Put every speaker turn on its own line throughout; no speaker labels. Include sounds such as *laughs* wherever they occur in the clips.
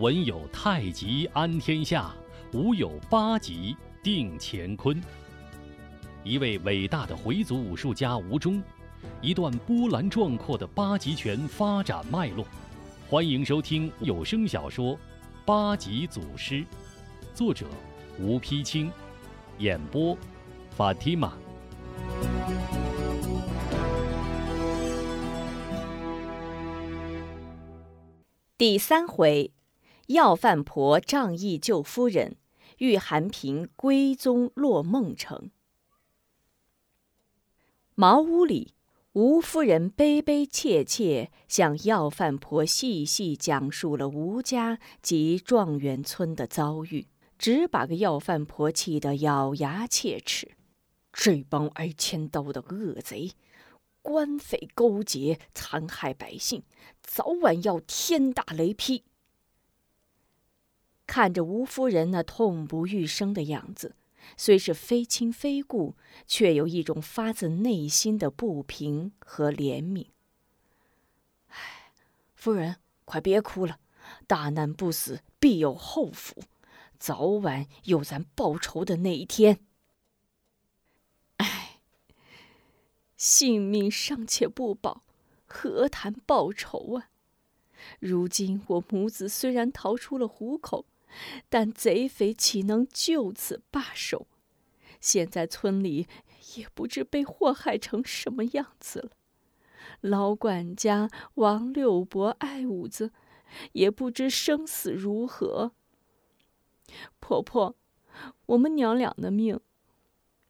文有太极安天下，武有八极定乾坤。一位伟大的回族武术家吴忠，一段波澜壮阔的八极拳发展脉络。欢迎收听有声小说《八极祖师》，作者吴丕清，演播法蒂玛。
第三回，要饭婆仗义救夫人，遇韩平归宗落梦城。茅屋里，吴夫人悲悲切切向要饭婆细细讲述了吴家及状元村的遭遇，只把个要饭婆气得咬牙切齿。这帮挨千刀的恶贼！官匪勾结，残害百姓，早晚要天打雷劈。看着吴夫人那痛不欲生的样子，虽是非亲非故，却有一种发自内心的不平和怜悯。唉，夫人，快别哭了，大难不死，必有后福，早晚有咱报仇的那一天。性命尚且不保，何谈报仇啊？如今我母子虽然逃出了虎口，但贼匪岂能就此罢手？现在村里也不知被祸害成什么样子了。老管家王六伯爱五子，也不知生死如何。婆婆，我们娘俩的命。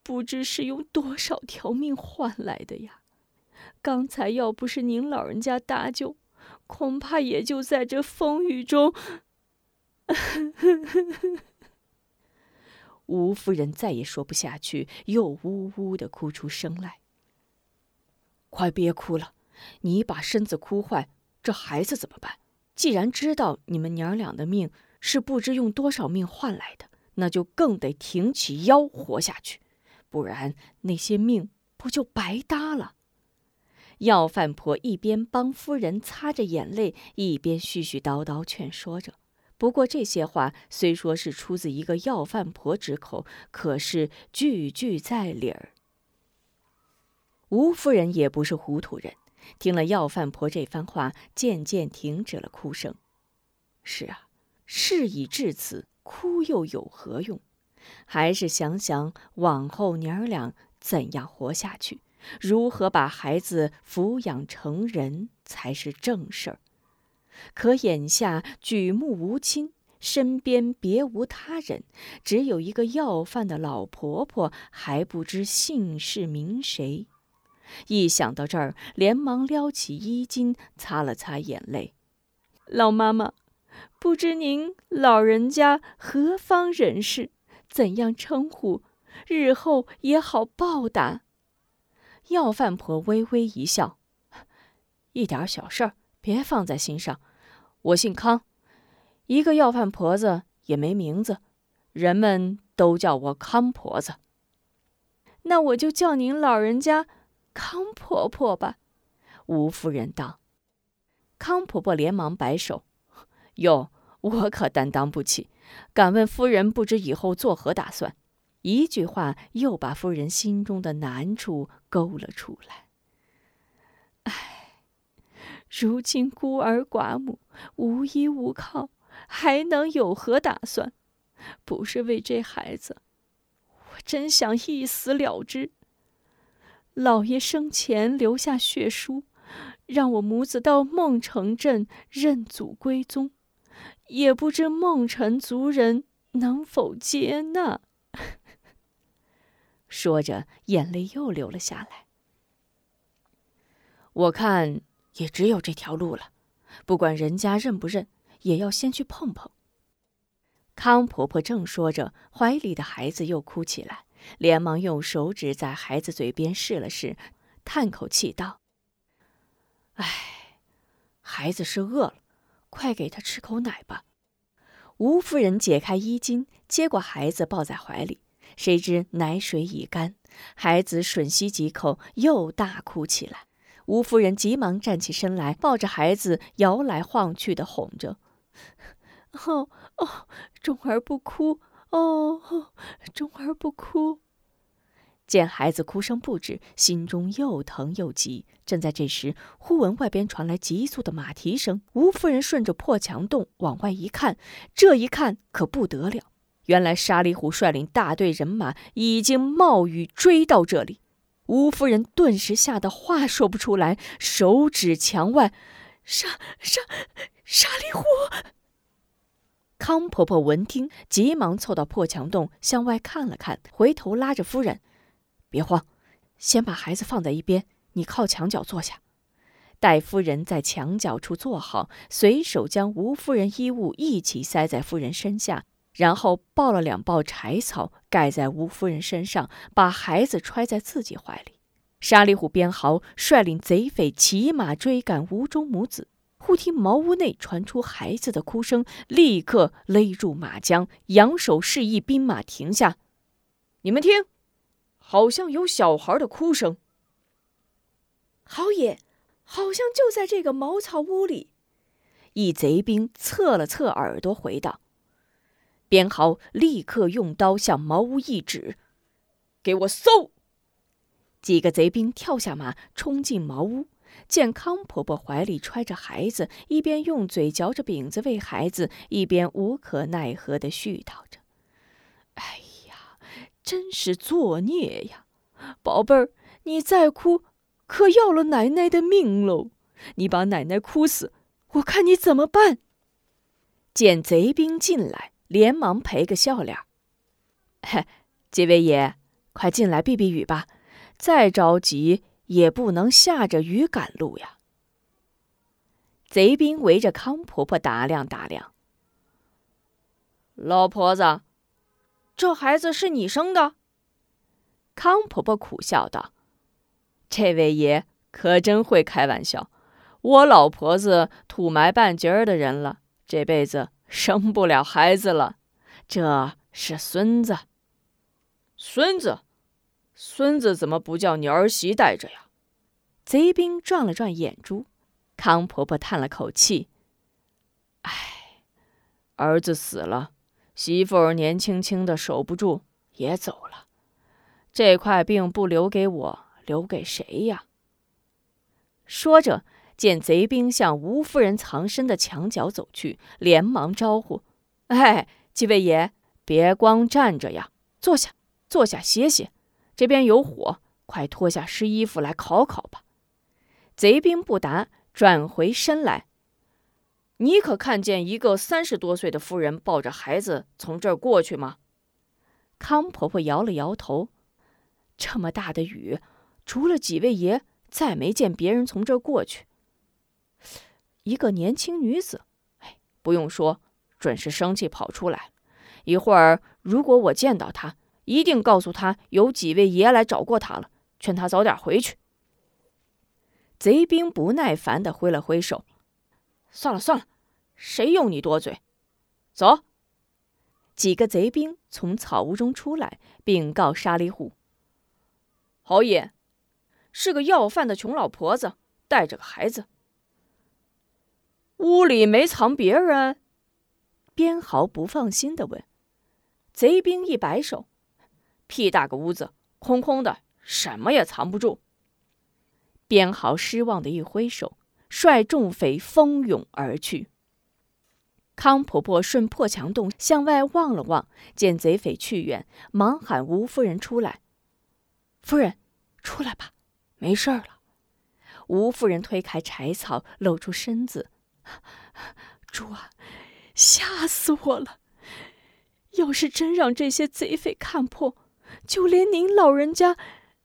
不知是用多少条命换来的呀！刚才要不是您老人家搭救，恐怕也就在这风雨中。*laughs* 吴夫人再也说不下去，又呜呜的哭出声来。快别哭了，你把身子哭坏，这孩子怎么办？既然知道你们娘俩的命是不知用多少命换来的，那就更得挺起腰活下去。不然那些命不就白搭了？要饭婆一边帮夫人擦着眼泪，一边絮絮叨叨劝说着。不过这些话虽说是出自一个要饭婆之口，可是句句在理儿。吴夫人也不是糊涂人，听了要饭婆这番话，渐渐停止了哭声。是啊，事已至此，哭又有何用？还是想想往后娘儿俩怎样活下去，如何把孩子抚养成人才是正事儿。可眼下举目无亲，身边别无他人，只有一个要饭的老婆婆，还不知姓氏名谁。一想到这儿，连忙撩起衣襟，擦了擦眼泪。老妈妈，不知您老人家何方人士？怎样称呼，日后也好报答。要饭婆微微一笑：“一点小事儿，别放在心上。我姓康，一个要饭婆子也没名字，人们都叫我康婆子。那我就叫您老人家康婆婆吧。”吴夫人道。康婆婆连忙摆手：“哟，我可担当不起。”敢问夫人，不知以后作何打算？一句话又把夫人心中的难处勾了出来。唉，如今孤儿寡母，无依无靠，还能有何打算？不是为这孩子，我真想一死了之。老爷生前留下血书，让我母子到孟城镇认祖归宗。也不知孟城族人能否接纳。*laughs* 说着，眼泪又流了下来。我看也只有这条路了，不管人家认不认，也要先去碰碰。康婆婆正说着，怀里的孩子又哭起来，连忙用手指在孩子嘴边试了试，叹口气道：“唉，孩子是饿了。”快给他吃口奶吧。吴夫人解开衣襟，接过孩子抱在怀里。谁知奶水已干，孩子吮吸几口，又大哭起来。吴夫人急忙站起身来，抱着孩子摇来晃去的哄着：“哦哦，钟儿不哭。哦，钟儿不哭。见孩子哭声不止，心中又疼又急。正在这时，忽闻外边传来急速的马蹄声。吴夫人顺着破墙洞往外一看，这一看可不得了，原来沙里虎率领大队人马已经冒雨追到这里。吴夫人顿时吓得话说不出来，手指墙外：“沙沙沙里虎！”康婆婆闻听，急忙凑到破墙洞向外看了看，回头拉着夫人：“别慌，先把孩子放在一边，你靠墙角坐下。”待夫人在墙角处坐好，随手将吴夫人衣物一起塞在夫人身下，然后抱了两抱柴草盖在吴夫人身上，把孩子揣在自己怀里。沙里虎边豪率领贼匪骑马追赶吴中母子。忽听茅屋内传出孩子的哭声，立刻勒住马缰，扬手示意兵马停下。你们听，好像有小孩的哭声。
豪爷，好像就在这个茅草屋里。
一贼兵侧了侧耳朵，回道：“边豪立刻用刀向茅屋一指，给我搜！”几个贼兵跳下马，冲进茅屋。见康婆婆怀里揣着孩子，一边用嘴嚼着饼子喂孩子，一边无可奈何地絮叨着：“哎呀，真是作孽呀！宝贝儿，你再哭，可要了奶奶的命喽！你把奶奶哭死，我看你怎么办？”见贼兵进来，连忙赔个笑脸：“嘿，几位爷，快进来避避雨吧，再着急。”也不能下着雨赶路呀。贼兵围着康婆婆打量打量。老婆子，这孩子是你生的？康婆婆苦笑道：“这位爷可真会开玩笑。我老婆子土埋半截儿的人了，这辈子生不了孩子了。这是孙子。孙子。”孙子怎么不叫你儿媳带着呀？贼兵转了转眼珠，康婆婆叹了口气：“唉，儿子死了，媳妇儿年轻轻的守不住，也走了。这块病不留给我，留给谁呀？”说着，见贼兵向吴夫人藏身的墙角走去，连忙招呼：“哎，几位爷，别光站着呀，坐下，坐下歇歇。”这边有火，快脱下湿衣服来烤烤吧。贼兵不答，转回身来。你可看见一个三十多岁的妇人抱着孩子从这儿过去吗？康婆婆摇了摇头。这么大的雨，除了几位爷，再没见别人从这儿过去。一个年轻女子，哎，不用说，准是生气跑出来。一会儿如果我见到她。一定告诉她有几位爷来找过她了，劝她早点回去。贼兵不耐烦的挥了挥手：“算了算了，谁用你多嘴？走。”几个贼兵从草屋中出来，禀告沙里虎：“侯爷，是个要饭的穷老婆子，带着个孩子。屋里没藏别人？”边豪不放心的问。贼兵一摆手。屁大个屋子，空空的，什么也藏不住。边豪失望的一挥手，率众匪蜂拥而去。康婆婆顺破墙洞向外望了望，见贼匪去远，忙喊吴夫人出来：“夫人，出来吧，没事了。”吴夫人推开柴草，露出身子：“主啊，吓死我了！要是真让这些贼匪看破……”就连您老人家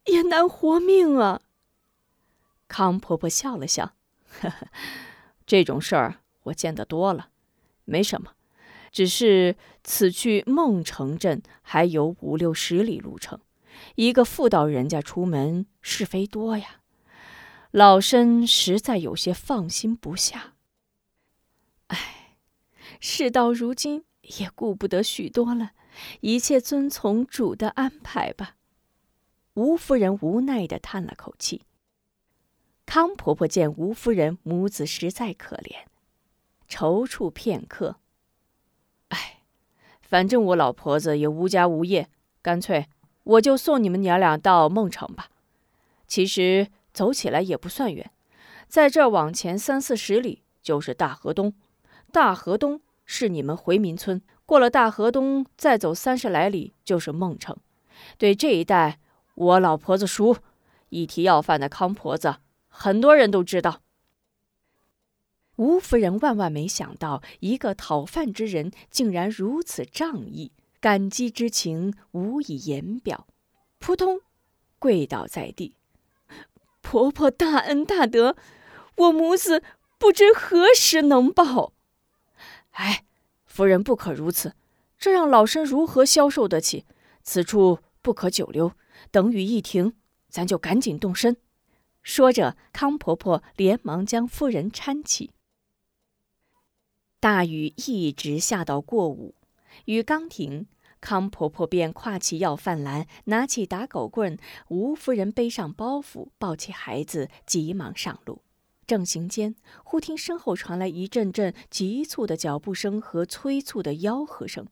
也难活命啊！康婆婆笑了笑，呵呵，这种事儿我见得多了，没什么，只是此去孟城镇还有五六十里路程，一个妇道人家出门是非多呀，老身实在有些放心不下。唉，事到如今也顾不得许多了。一切遵从主的安排吧。吴夫人无奈的叹了口气。康婆婆见吴夫人母子实在可怜，踌躇片刻，反正我老婆子也无家无业，干脆我就送你们娘俩到孟城吧。其实走起来也不算远，在这儿往前三四十里就是大河东，大河东是你们回民村。过了大河东，再走三十来里就是孟城。对这一带，我老婆子熟。一提要饭的康婆子，很多人都知道。吴夫人万万没想到，一个讨饭之人竟然如此仗义，感激之情无以言表，扑通，跪倒在地。婆婆大恩大德，我母子不知何时能报。哎。夫人不可如此，这让老身如何消受得起？此处不可久留，等雨一停，咱就赶紧动身。说着，康婆婆连忙将夫人搀起。大雨一直下到过午，雨刚停，康婆婆便挎起要饭篮，拿起打狗棍，吴夫人背上包袱，抱起孩子，急忙上路。正行间，忽听身后传来一阵阵急促的脚步声和催促的吆喝声。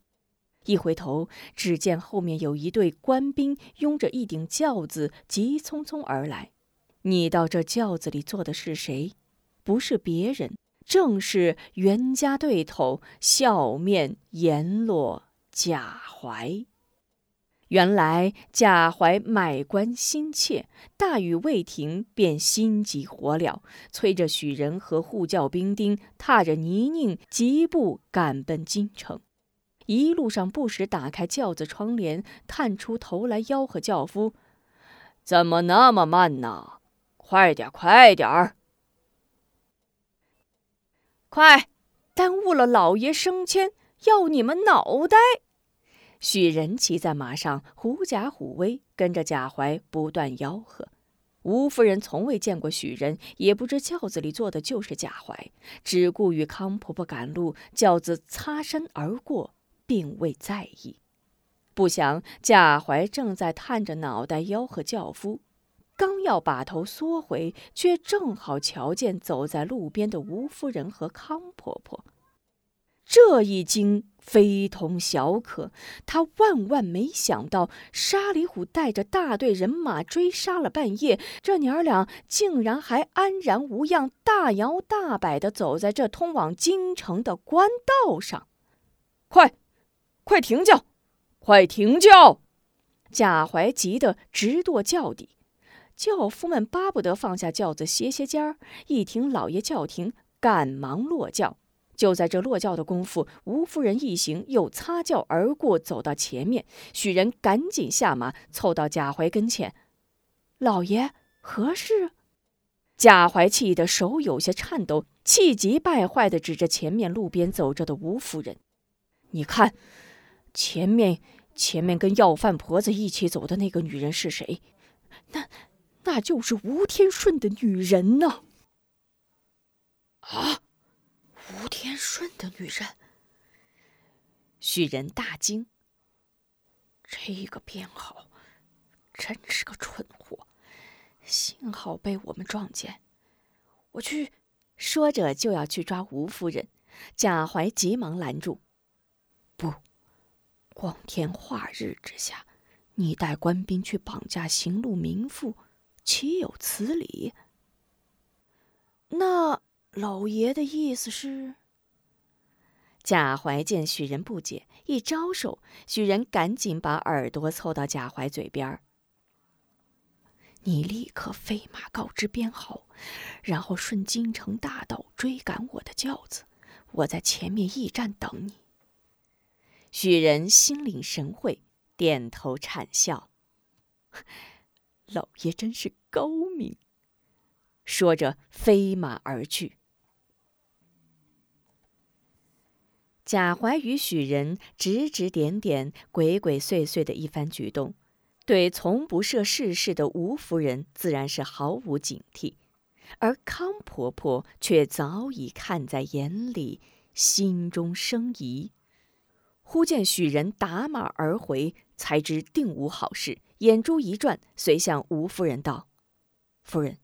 一回头，只见后面有一队官兵拥着一顶轿子，急匆匆而来。你到这轿子里坐的是谁？不是别人，正是袁家对头笑面阎罗贾怀。原来贾怀买官心切，大雨未停，便心急火燎，催着许人和护教兵丁，踏着泥泞，疾步赶奔京城。一路上不时打开轿子窗帘，探出头来吆喝轿夫：“怎么那么慢呢？快点，快点儿！快，耽误了老爷升迁，要你们脑袋！”许仁骑在马上，狐假虎威，跟着贾怀不断吆喝。吴夫人从未见过许仁，也不知轿子里坐的就是贾怀，只顾与康婆婆赶路，轿子擦身而过，并未在意。不想贾怀正在探着脑袋吆喝轿夫，刚要把头缩回，却正好瞧见走在路边的吴夫人和康婆婆。这一惊。非同小可，他万万没想到，沙里虎带着大队人马追杀了半夜，这娘儿俩竟然还安然无恙，大摇大摆地走在这通往京城的官道上。快，快停轿！快停轿！贾怀急得直跺轿底，轿夫们巴不得放下轿子歇歇尖儿。一听老爷叫停，赶忙落轿。就在这落轿的功夫，吴夫人一行又擦轿而过，走到前面。许人赶紧下马，凑到贾怀跟前：“老爷，何事？”贾怀气得手有些颤抖，气急败坏地指着前面路边走着的吴夫人：“你看，前面前面跟要饭婆子一起走的那个女人是谁？那那就是吴天顺的女人呢！”
啊！吴天顺的女人，
许人大惊。
这个编号，真是个蠢货！幸好被我们撞见。我去，
说着就要去抓吴夫人，贾怀急忙拦住：“不，光天化日之下，你带官兵去绑架行路民妇，岂有此理？”
那。老爷的意思是，
贾怀见许仁不解，一招手，许仁赶紧把耳朵凑到贾怀嘴边儿：“你立刻飞马告知编号，然后顺京城大道追赶我的轿子，我在前面驿站等你。”许人心领神会，点头谄笑：“ *laughs* 老爷真是高明。”说着飞马而去。贾怀与许人指指点点、鬼鬼祟祟的一番举动，对从不涉世事的吴夫人自然是毫无警惕，而康婆婆却早已看在眼里，心中生疑。忽见许人打马而回，才知定无好事，眼珠一转，遂向吴夫人道：“夫人，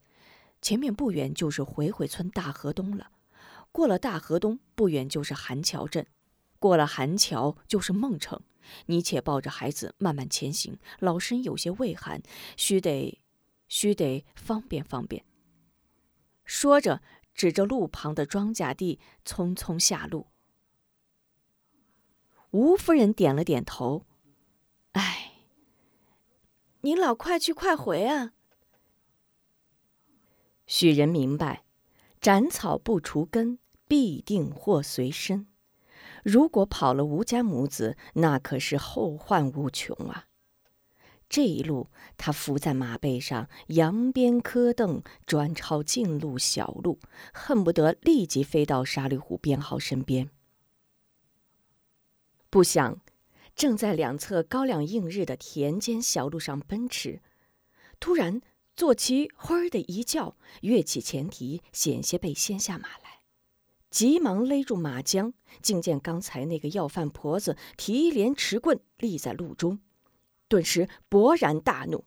前面不远就是回回村大河东了。”过了大河东，不远就是韩桥镇，过了韩桥就是孟城，你且抱着孩子慢慢前行。老身有些畏寒，须得，须得方便方便。说着，指着路旁的庄稼地，匆匆下路。吴夫人点了点头，唉，
您老快去快回啊。
许人明白，斩草不除根，必定祸随身。如果跑了吴家母子，那可是后患无穷啊！这一路，他伏在马背上，扬鞭磕镫，专抄近路小路，恨不得立即飞到沙里虎编号身边。不想，正在两侧高粱映日的田间小路上奔驰，突然坐骑“呼”的一叫，跃起前蹄，险些被掀下马来。急忙勒住马缰，竟见刚才那个要饭婆子提镰持棍立在路中，顿时勃然大怒：“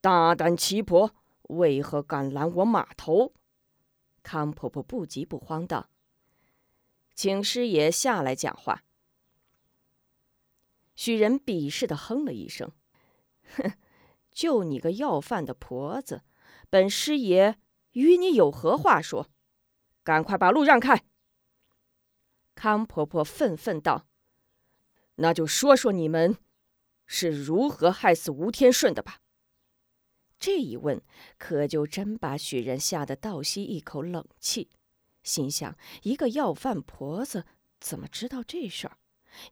大胆奇婆，为何敢拦我马头？”康婆婆不急不慌道：“请师爷下来讲话。”许人鄙视的哼了一声：“哼，就你个要饭的婆子，本师爷与你有何话说？”赶快把路让开！康婆婆愤愤道：“那就说说你们是如何害死吴天顺的吧。”这一问，可就真把许人吓得倒吸一口冷气，心想：一个要饭婆子怎么知道这事儿，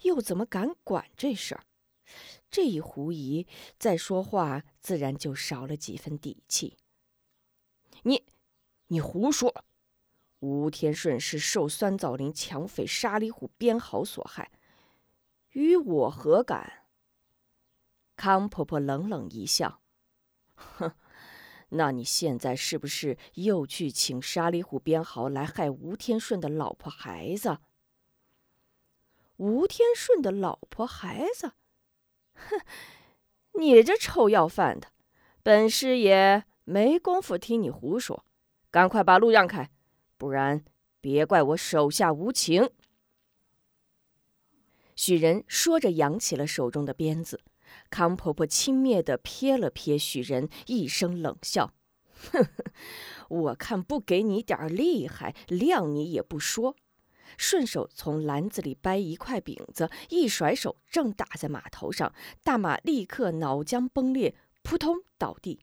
又怎么敢管这事儿？这一狐疑，再说话自然就少了几分底气。你，你胡说！吴天顺是受酸枣林抢匪沙里虎编好所害，与我何干？康婆婆冷冷一笑：“哼，那你现在是不是又去请沙里虎编豪来害吴天顺的老婆孩子？”吴天顺的老婆孩子，哼，你这臭要饭的，本师爷没工夫听你胡说，赶快把路让开。不然，别怪我手下无情。许仁说着，扬起了手中的鞭子。康婆婆轻蔑地瞥了瞥许仁，一声冷笑：“哼哼，*laughs* 我看不给你点厉害，谅你也不说。”顺手从篮子里掰一块饼子，一甩手，正打在马头上，大马立刻脑浆崩裂，扑通倒地。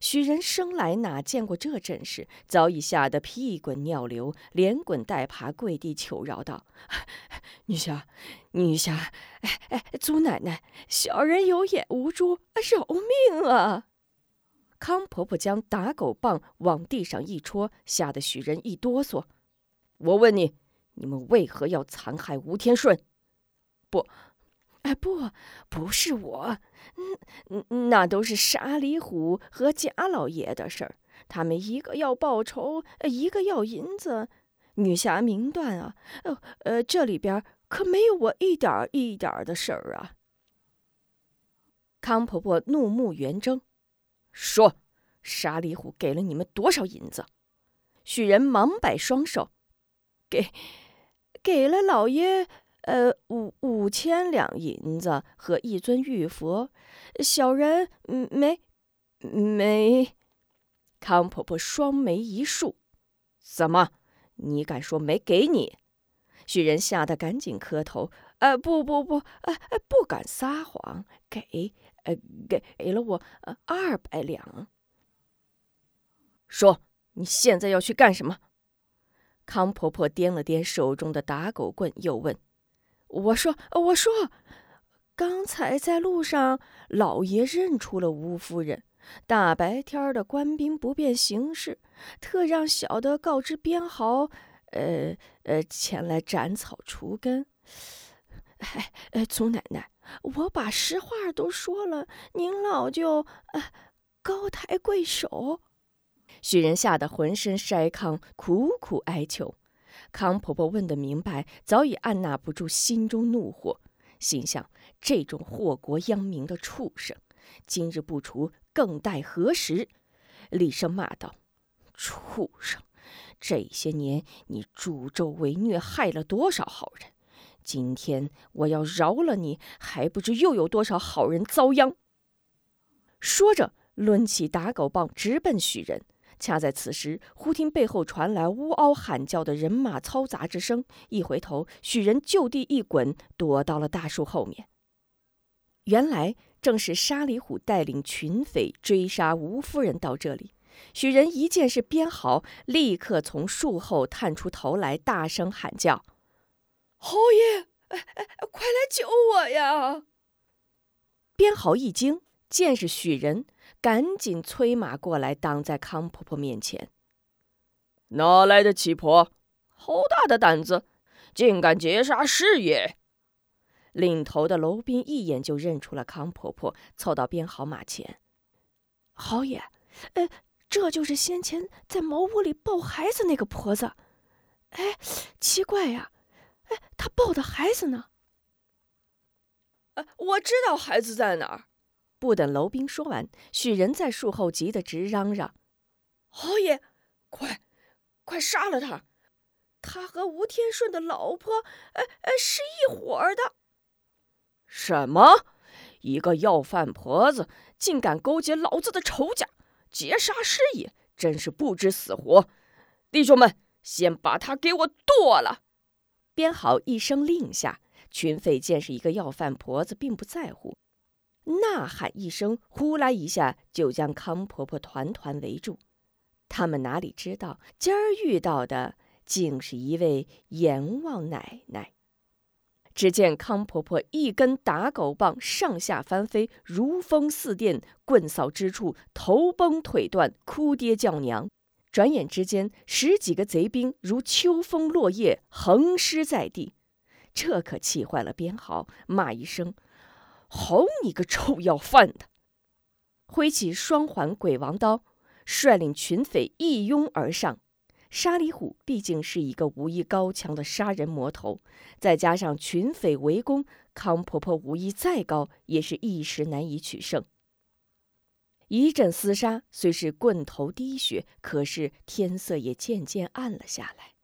许人生来哪见过这阵势，早已吓得屁滚尿流，连滚带爬跪地求饶道：“ *laughs* 女侠，女侠，哎哎，祖奶奶，小人有眼无珠，饶命啊！”康婆婆将打狗棒往地上一戳，吓得许人一哆嗦。我问你，你们为何要残害吴天顺？不。哎，不，不是我，嗯，那都是沙里虎和贾老爷的事儿。他们一个要报仇，一个要银子。女侠明断啊，呃呃，这里边可没有我一点儿一点儿的事儿啊。康婆婆怒目圆睁，说：“沙里虎给了你们多少银子？”许人忙摆双手，给，给了老爷。呃，五五千两银子和一尊玉佛，小人没没。康婆婆双眉一竖，怎么？你敢说没给你？许人吓得赶紧磕头，呃，不不不，呃呃，不敢撒谎，给，呃给给了我呃二百两。说，你现在要去干什么？康婆婆掂了掂手中的打狗棍，又问。我说，我说，刚才在路上，老爷认出了吴夫人。大白天的，官兵不便行事，特让小的告知编号，呃呃，前来斩草除根。哎，祖奶奶，我把实话都说了，您老就呃高抬贵手。许人吓得浑身筛糠，苦苦哀求。康婆婆问得明白，早已按捺不住心中怒火，心想：这种祸国殃民的畜生，今日不除，更待何时？厉声骂道：“畜生！这些年你助纣为虐，害了多少好人？今天我要饶了你，还不知又有多少好人遭殃。”说着，抡起打狗棒直奔许人。恰在此时，忽听背后传来呜嗷喊叫的人马嘈杂之声。一回头，许人就地一滚，躲到了大树后面。原来正是沙里虎带领群匪追杀吴夫人到这里。许人一见是边豪，立刻从树后探出头来，大声喊叫：“
侯爷，哎哎，快来救我呀！”
边豪一惊，见是许人。赶紧催马过来，挡在康婆婆面前。
哪来的奇婆？好大的胆子，竟敢劫杀师爷！
领头的楼斌一眼就认出了康婆婆，凑到编好马前。
好爷，呃，这就是先前在茅屋里抱孩子那个婆子。哎，奇怪呀，哎，她抱的孩子呢？
我知道孩子在哪儿。
不等楼兵说完，许人在树后急得直嚷嚷：“
侯爷，快，快杀了他！他和吴天顺的老婆，呃呃，是一伙的。”“
什么？一个要饭婆子竟敢勾结老子的仇家，劫杀师爷，真是不知死活！弟兄们，先把他给我剁了！”
编好一声令下，群匪见是一个要饭婆子，并不在乎。呐喊一声，呼啦一下就将康婆婆团团围住。他们哪里知道，今儿遇到的竟是一位阎王奶奶。只见康婆婆一根打狗棒上下翻飞，如风似电，棍扫之处，头崩腿断，哭爹叫娘。转眼之间，十几个贼兵如秋风落叶，横尸在地。这可气坏了边豪，骂一声。好你个臭要饭的！挥起双环鬼王刀，率领群匪一拥而上。沙里虎毕竟是一个武艺高强的杀人魔头，再加上群匪围攻，康婆婆武艺再高，也是一时难以取胜。一阵厮杀，虽是棍头滴血，可是天色也渐渐暗了下来。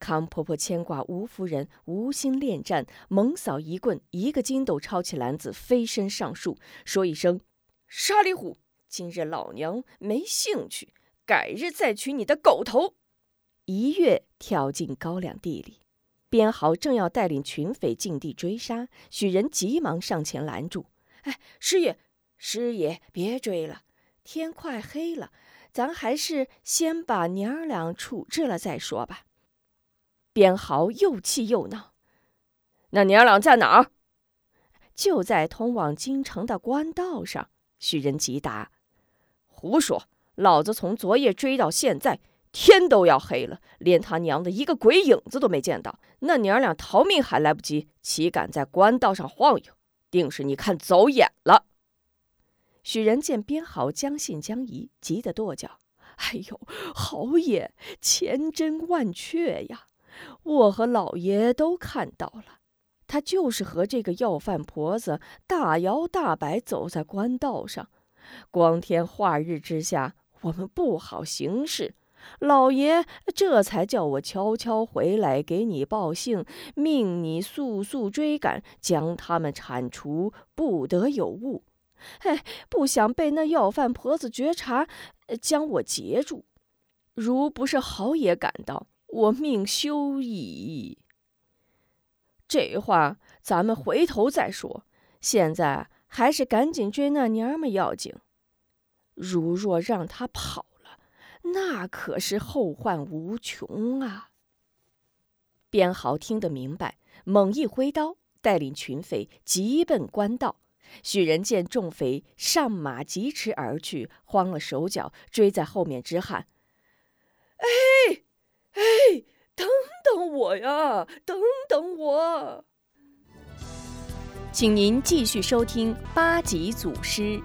康婆婆牵挂吴夫人，无心恋战，猛扫一棍，一个筋斗抄起篮子，飞身上树，说一声：“沙里虎，今日老娘没兴趣，改日再取你的狗头。”一跃跳进高粱地里。边豪正要带领群匪进地追杀，许人急忙上前拦住：“哎，师爷，师爷，别追了，天快黑了，咱还是先把娘儿俩处置了再说吧。”边豪又气又恼：“
那娘儿俩在哪儿？”
就在通往京城的官道上。许人急答：“
胡说！老子从昨夜追到现在，天都要黑了，连他娘的一个鬼影子都没见到。那娘儿俩逃命还来不及，岂敢在官道上晃悠？定是你看走眼了。”
许人见边豪将信将疑，急得跺脚：“ *laughs* 哎呦，豪爷，千真万确呀！”我和老爷都看到了，他就是和这个要饭婆子大摇大摆走在官道上，光天化日之下，我们不好行事。老爷这才叫我悄悄回来给你报信，命你速速追赶，将他们铲除，不得有误。嘿，不想被那要饭婆子觉察，将我截住。如不是豪爷赶到。我命休矣。这话咱们回头再说，现在还是赶紧追那娘们要紧。如若让她跑了，那可是后患无穷啊！边豪听得明白，猛一挥刀，带领群匪急奔官道。许人见众匪上马疾驰而去，慌了手脚，追在后面直喊：“
哎！”哎，等等我呀，等等我！
请您继续收听八级祖师。